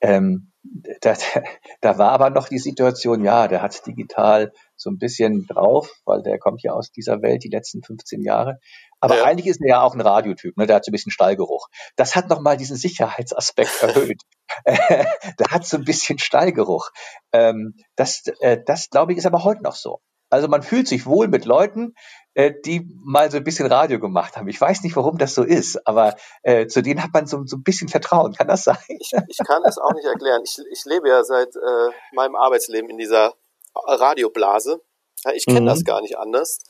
Ähm, da, da war aber noch die Situation, ja, der hat digital so ein bisschen drauf, weil der kommt ja aus dieser Welt die letzten 15 Jahre. Aber ja. eigentlich ist er ja auch ein Radiotyp, ne? der hat so ein bisschen Stallgeruch. Das hat nochmal diesen Sicherheitsaspekt erhöht. der hat so ein bisschen Stallgeruch. Ähm, das, äh, das glaube ich, ist aber heute noch so. Also man fühlt sich wohl mit Leuten, äh, die mal so ein bisschen Radio gemacht haben. Ich weiß nicht, warum das so ist, aber äh, zu denen hat man so, so ein bisschen Vertrauen. Kann das sein? Ich, ich kann es auch nicht erklären. Ich, ich lebe ja seit äh, meinem Arbeitsleben in dieser Radioblase. Ja, ich kenne mhm. das gar nicht anders.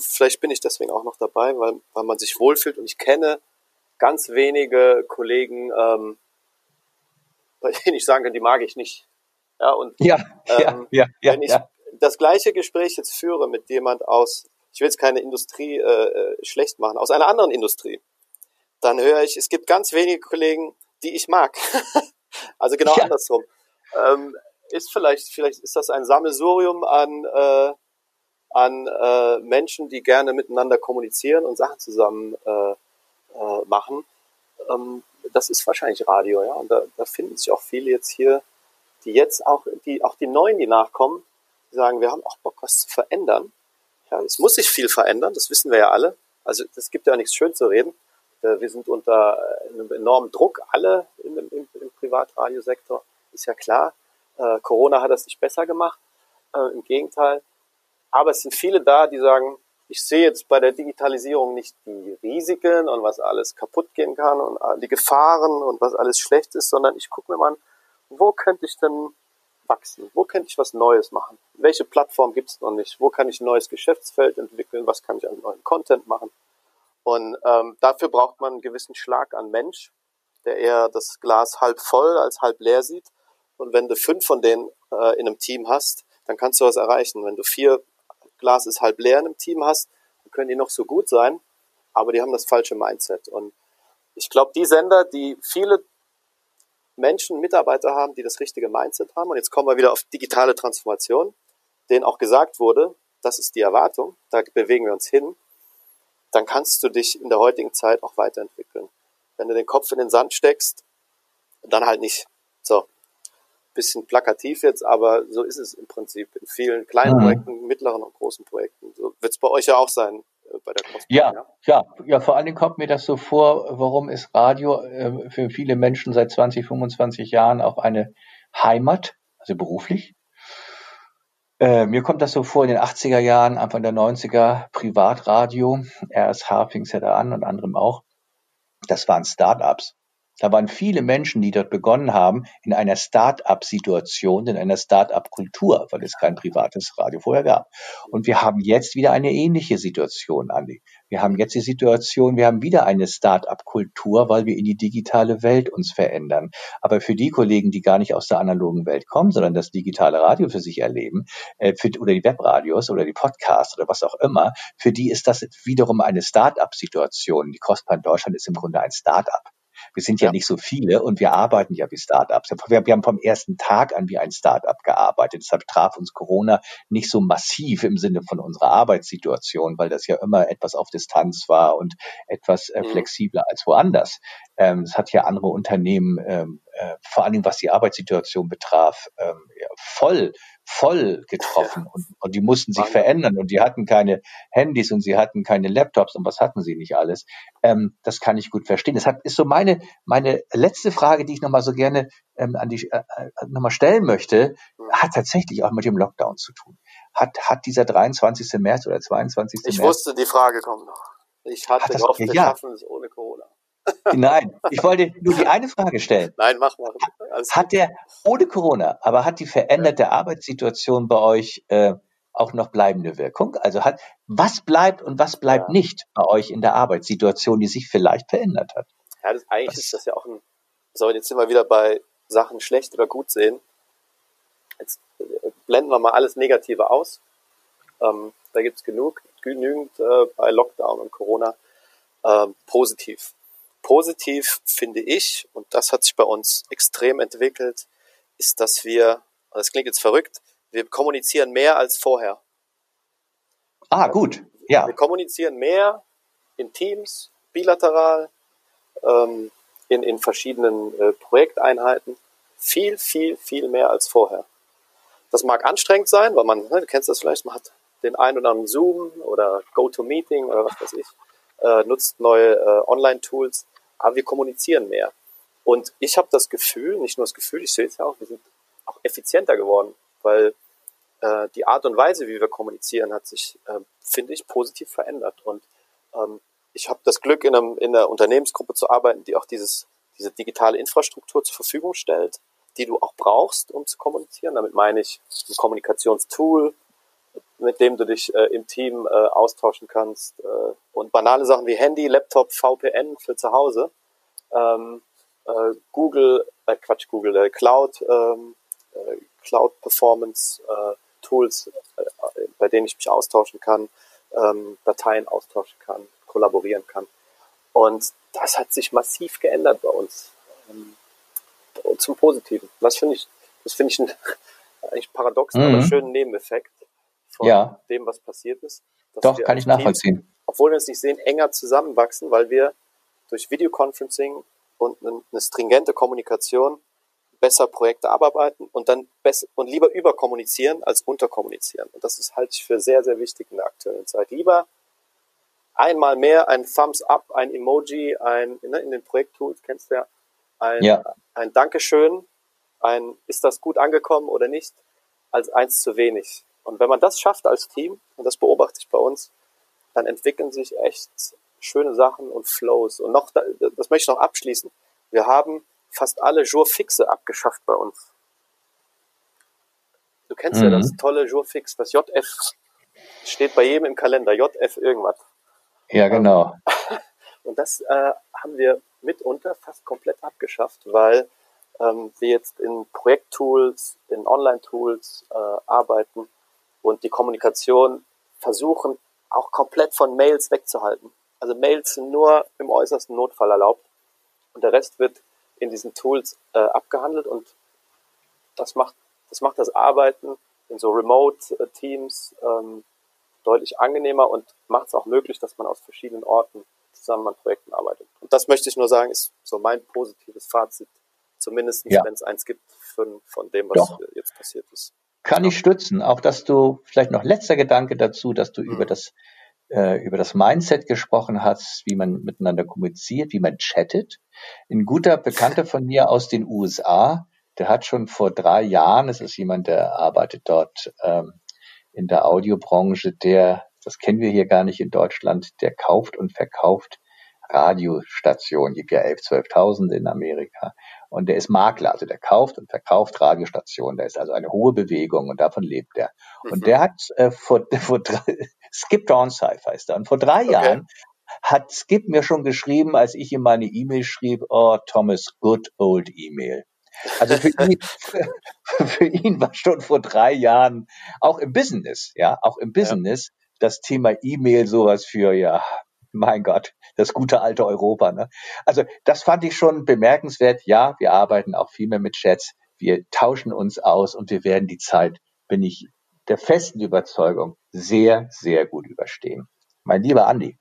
Vielleicht bin ich deswegen auch noch dabei, weil, weil man sich wohlfühlt und ich kenne ganz wenige Kollegen, ähm, bei denen ich sagen kann, die mag ich nicht. Ja, und ja, ähm, ja, ja, wenn ich das gleiche Gespräch jetzt führe mit jemand aus, ich will jetzt keine Industrie äh, äh, schlecht machen, aus einer anderen Industrie, dann höre ich, es gibt ganz wenige Kollegen, die ich mag. also genau ja. andersrum. Ähm, ist vielleicht, vielleicht ist das ein Sammelsurium an, äh, an äh, Menschen, die gerne miteinander kommunizieren und Sachen zusammen äh, äh, machen. Ähm, das ist wahrscheinlich Radio, ja. Und da, da finden sich auch viele jetzt hier, die jetzt auch, die, auch die Neuen, die nachkommen, die sagen, wir haben auch Bock, was zu verändern. Ja, es muss sich viel verändern, das wissen wir ja alle. Also es gibt ja nichts schön zu reden. Äh, wir sind unter äh, einem enormen Druck, alle im, im, im Privatradiosektor, ist ja klar. Äh, Corona hat das nicht besser gemacht, äh, im Gegenteil. Aber es sind viele da, die sagen, ich sehe jetzt bei der Digitalisierung nicht die Risiken und was alles kaputt gehen kann und die Gefahren und was alles schlecht ist, sondern ich gucke mir mal an, wo könnte ich denn wachsen? Wo könnte ich was Neues machen? Welche Plattform gibt es noch nicht? Wo kann ich ein neues Geschäftsfeld entwickeln? Was kann ich an neuen Content machen? Und ähm, dafür braucht man einen gewissen Schlag an Mensch, der eher das Glas halb voll als halb leer sieht und wenn du fünf von denen äh, in einem Team hast, dann kannst du was erreichen. Wenn du vier Glas ist halb leer in einem Team hast, dann können die noch so gut sein, aber die haben das falsche Mindset. Und ich glaube, die Sender, die viele Menschen, Mitarbeiter haben, die das richtige Mindset haben. Und jetzt kommen wir wieder auf digitale Transformation, denen auch gesagt wurde, das ist die Erwartung, da bewegen wir uns hin, dann kannst du dich in der heutigen Zeit auch weiterentwickeln. Wenn du den Kopf in den Sand steckst, dann halt nicht. So, bisschen plakativ jetzt, aber so ist es im Prinzip in vielen kleinen. Projekten, mittleren und großen Projekten. So wird es bei euch ja auch sein bei der Crossbahn, ja, ja, ja, ja, vor allen Dingen kommt mir das so vor, warum ist Radio äh, für viele Menschen seit 20, 25 Jahren auch eine Heimat, also beruflich. Äh, mir kommt das so vor in den 80er Jahren, Anfang der 90er, Privatradio, RSH fing es ja da an und anderem auch. Das waren Start-ups. Da waren viele Menschen, die dort begonnen haben, in einer Start-up-Situation, in einer Start-up-Kultur, weil es kein privates Radio vorher gab. Und wir haben jetzt wieder eine ähnliche Situation, Andi. Wir haben jetzt die Situation, wir haben wieder eine Start-up-Kultur, weil wir in die digitale Welt uns verändern. Aber für die Kollegen, die gar nicht aus der analogen Welt kommen, sondern das digitale Radio für sich erleben, äh, für, oder die Webradios oder die Podcasts oder was auch immer, für die ist das wiederum eine Start-up-Situation. Die Crossbahn Deutschland ist im Grunde ein Start-up. Wir sind ja, ja, nicht so viele und wir arbeiten ja wie Startups. Wir, wir haben vom ersten Tag an wie ein Startup gearbeitet. Deshalb traf uns Corona nicht so massiv im Sinne von unserer Arbeitssituation, weil das ja immer etwas auf Distanz war und etwas äh, mhm. flexibler als woanders. Ähm, es hat ja andere Unternehmen, ähm, äh, vor Dingen was die Arbeitssituation betraf, ähm, ja, voll voll getroffen und, und die mussten sich verändern und die hatten keine Handys und sie hatten keine Laptops und was hatten sie nicht alles. Ähm, das kann ich gut verstehen. Das hat, ist so meine, meine letzte Frage, die ich nochmal so gerne ähm, an die äh, äh nochmal stellen möchte, hat tatsächlich auch mit dem Lockdown zu tun. Hat, hat dieser 23. März oder 22. Ich März, wusste, die Frage kommt noch. Ich hatte das, gehofft, wir ja. schaffen es ohne Corona. Nein, ich wollte nur die eine Frage stellen. Nein, mach mal. Alles hat der ohne Corona, aber hat die veränderte. Arbeitssituation bei euch äh, auch noch bleibende Wirkung? Also hat was bleibt und was bleibt ja. nicht bei euch in der Arbeitssituation, die sich vielleicht verändert hat? Ja, das, eigentlich was? ist das ja auch ein. So, jetzt sind wir wieder bei Sachen schlecht oder gut sehen. Jetzt äh, blenden wir mal alles Negative aus. Ähm, da gibt's genug, genügend äh, bei Lockdown und Corona ähm, positiv. Positiv finde ich, und das hat sich bei uns extrem entwickelt, ist, dass wir, das klingt jetzt verrückt, wir kommunizieren mehr als vorher. Ah, gut. Ja. Wir kommunizieren mehr in Teams, bilateral, ähm, in, in verschiedenen äh, Projekteinheiten. Viel, viel, viel mehr als vorher. Das mag anstrengend sein, weil man, ne, du kennst das vielleicht, man hat den einen oder anderen Zoom oder GoToMeeting oder was weiß ich, äh, nutzt neue äh, Online-Tools aber wir kommunizieren mehr. Und ich habe das Gefühl, nicht nur das Gefühl, ich sehe es ja auch, wir sind auch effizienter geworden, weil äh, die Art und Weise, wie wir kommunizieren, hat sich, äh, finde ich, positiv verändert. Und ähm, ich habe das Glück, in, einem, in einer Unternehmensgruppe zu arbeiten, die auch dieses, diese digitale Infrastruktur zur Verfügung stellt, die du auch brauchst, um zu kommunizieren. Damit meine ich ein Kommunikationstool, mit dem du dich äh, im Team äh, austauschen kannst. Äh, und banale Sachen wie Handy, Laptop, VPN für zu Hause, ähm, äh, Google, äh, Quatsch, Google, äh, Cloud, ähm, äh, Cloud Performance äh, Tools, äh, bei denen ich mich austauschen kann, ähm, Dateien austauschen kann, kollaborieren kann. Und das hat sich massiv geändert bei uns. Ähm, zum Positiven. Das finde ich, das finde ich ein, eigentlich paradoxen, mhm. aber schönen Nebeneffekt von ja. dem, was passiert ist. Doch, kann ich nachvollziehen. Teams, obwohl wir es nicht sehen, enger zusammenwachsen, weil wir durch Videoconferencing und eine stringente Kommunikation besser Projekte abarbeiten und dann besser und lieber überkommunizieren als unterkommunizieren. Und das ist halte ich für sehr, sehr wichtig in der aktuellen Zeit. Lieber einmal mehr ein Thumbs up, ein Emoji, ein, ne, in den Projekttools kennst du ja, ein, ja. ein Dankeschön, ein ist das gut angekommen oder nicht, als eins zu wenig. Und wenn man das schafft als Team, und das beobachte ich bei uns, dann entwickeln sich echt schöne Sachen und Flows. Und noch, das möchte ich noch abschließen. Wir haben fast alle Jour fixe abgeschafft bei uns. Du kennst mhm. ja das tolle Jour fix, das JF steht bei jedem im Kalender, JF irgendwas. Ja, genau. Und das äh, haben wir mitunter fast komplett abgeschafft, weil ähm, wir jetzt in Projekttools, in Online-Tools äh, arbeiten, und die Kommunikation versuchen auch komplett von Mails wegzuhalten. Also Mails sind nur im äußersten Notfall erlaubt und der Rest wird in diesen Tools äh, abgehandelt und das macht, das macht das Arbeiten in so Remote-Teams ähm, deutlich angenehmer und macht es auch möglich, dass man aus verschiedenen Orten zusammen an Projekten arbeitet. Und das möchte ich nur sagen, ist so mein positives Fazit, zumindest ja. wenn es eins gibt von, von dem, was Doch. jetzt passiert ist. Kann ich stützen. Auch dass du, vielleicht noch letzter Gedanke dazu, dass du über das äh, über das Mindset gesprochen hast, wie man miteinander kommuniziert, wie man chattet. Ein guter Bekannter von mir aus den USA, der hat schon vor drei Jahren, es ist jemand, der arbeitet dort ähm, in der Audiobranche, der, das kennen wir hier gar nicht in Deutschland, der kauft und verkauft Radiostationen, gibt ja 11, 12.000 in Amerika. Und der ist Makler, also der kauft und verkauft Radiostationen. Da ist also eine hohe Bewegung und davon lebt er. Mhm. Und der hat äh, vor, vor drei, Skip Downside heißt er. Und vor drei okay. Jahren hat Skip mir schon geschrieben, als ich ihm meine E-Mail schrieb, oh, Thomas, good old E-Mail. Also für ihn, für ihn war schon vor drei Jahren auch im Business, ja, auch im Business ja. das Thema E-Mail sowas für, ja, mein Gott, das gute alte Europa. Ne? Also das fand ich schon bemerkenswert. Ja, wir arbeiten auch viel mehr mit Chats. Wir tauschen uns aus und wir werden die Zeit, bin ich der festen Überzeugung, sehr, sehr gut überstehen. Mein lieber Andi,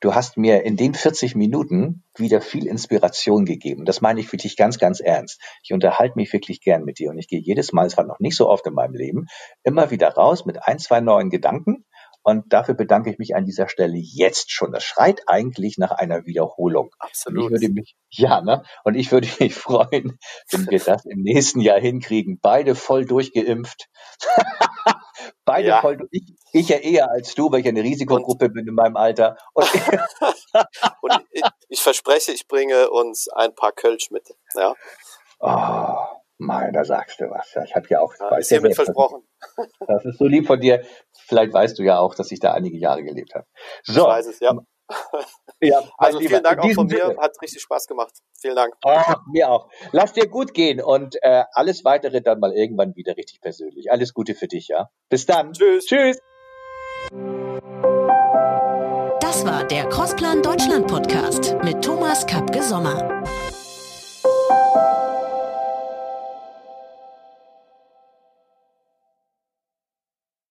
Du hast mir in den 40 Minuten wieder viel Inspiration gegeben. Das meine ich wirklich ganz, ganz ernst. Ich unterhalte mich wirklich gern mit dir und ich gehe jedes Mal, es war noch nicht so oft in meinem Leben, immer wieder raus mit ein, zwei neuen Gedanken. Und dafür bedanke ich mich an dieser Stelle jetzt schon. Das schreit eigentlich nach einer Wiederholung. Absolut. Und ich würde mich, ja, ne? Und ich würde mich freuen, wenn wir das im nächsten Jahr hinkriegen. Beide voll durchgeimpft. Beide ja. voll. Ich, ich ja eher als du, weil ich eine Risikogruppe und, bin in meinem Alter. Und, und ich, ich, verspreche, ich bringe uns ein paar Kölsch mit. Ja. Oh, mein, da sagst du was. Ja, ich habe ja auch. Ja, ist hiermit versprochen. Das ist so lieb von dir. Vielleicht weißt du ja auch, dass ich da einige Jahre gelebt habe. So. Ich weiß es, ja. Ja, also vielen Dank auch von mir. Hat richtig Spaß gemacht. Vielen Dank. Oh, mir auch. Lass dir gut gehen und äh, alles weitere dann mal irgendwann wieder richtig persönlich. Alles Gute für dich, ja. Bis dann. Tschüss. Tschüss. Das war der Crossplan Deutschland Podcast mit Thomas Kapke Sommer.